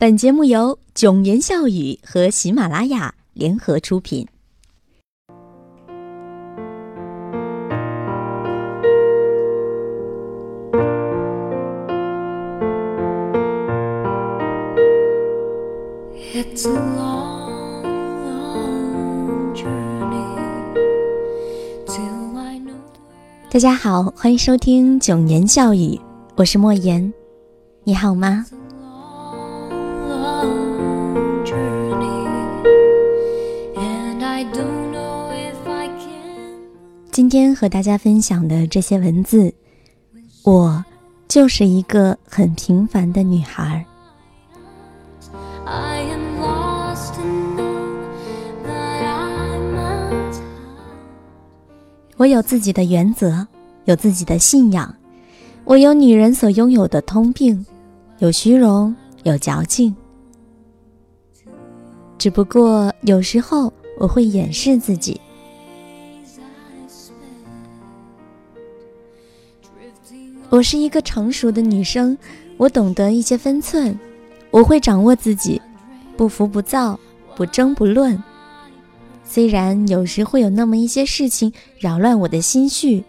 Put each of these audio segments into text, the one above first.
本节目由囧言笑语和喜马拉雅联合出品。大家好，欢迎收听囧言笑语，我是莫言，你好吗？今天和大家分享的这些文字，我就是一个很平凡的女孩。我有自己的原则，有自己的信仰，我有女人所拥有的通病，有虚荣，有矫情。只不过有时候我会掩饰自己。我是一个成熟的女生，我懂得一些分寸，我会掌握自己，不浮不躁，不争不论。虽然有时会有那么一些事情扰乱我的心绪，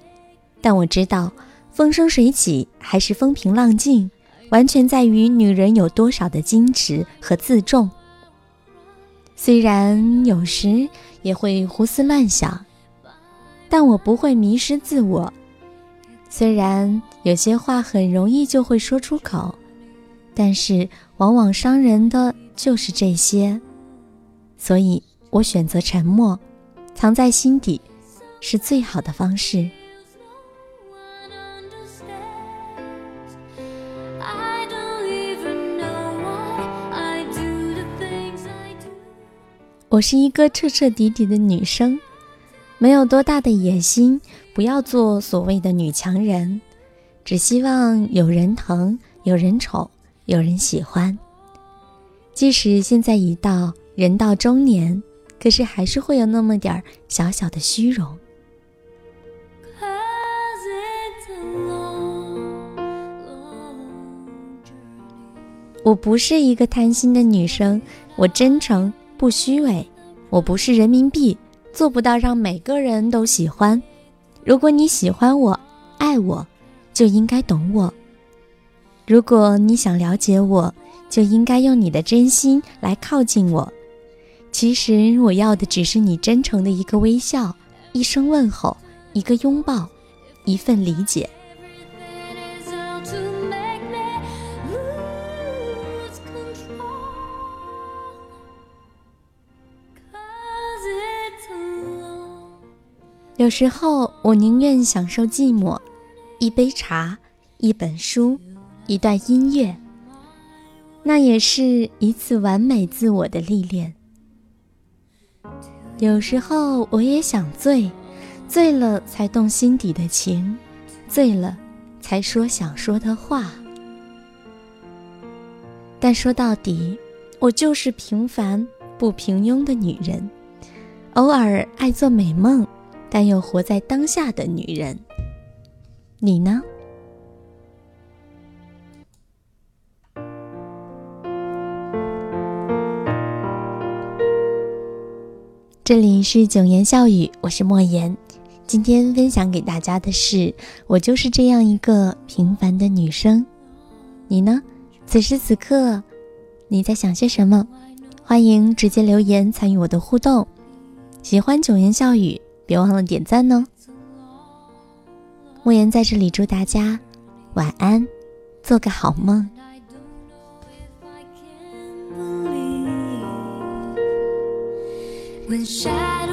但我知道风生水起还是风平浪静，完全在于女人有多少的矜持和自重。虽然有时也会胡思乱想，但我不会迷失自我。虽然有些话很容易就会说出口，但是往往伤人的就是这些，所以我选择沉默，藏在心底，是最好的方式。我是一个彻彻底底的女生。没有多大的野心，不要做所谓的女强人，只希望有人疼，有人宠，有人喜欢。即使现在已到人到中年，可是还是会有那么点儿小小的虚荣。我不是一个贪心的女生，我真诚不虚伪，我不是人民币。做不到让每个人都喜欢。如果你喜欢我、爱我，就应该懂我；如果你想了解我，就应该用你的真心来靠近我。其实我要的只是你真诚的一个微笑、一声问候、一个拥抱、一份理解。有时候，我宁愿享受寂寞，一杯茶，一本书，一段音乐，那也是一次完美自我的历练。有时候，我也想醉，醉了才动心底的情，醉了才说想说的话。但说到底，我就是平凡不平庸的女人，偶尔爱做美梦。但又活在当下的女人，你呢？这里是九言笑语，我是莫言。今天分享给大家的是，我就是这样一个平凡的女生。你呢？此时此刻，你在想些什么？欢迎直接留言参与我的互动。喜欢九言笑语。别忘了点赞哦！莫言在这里祝大家晚安，做个好梦。When shadows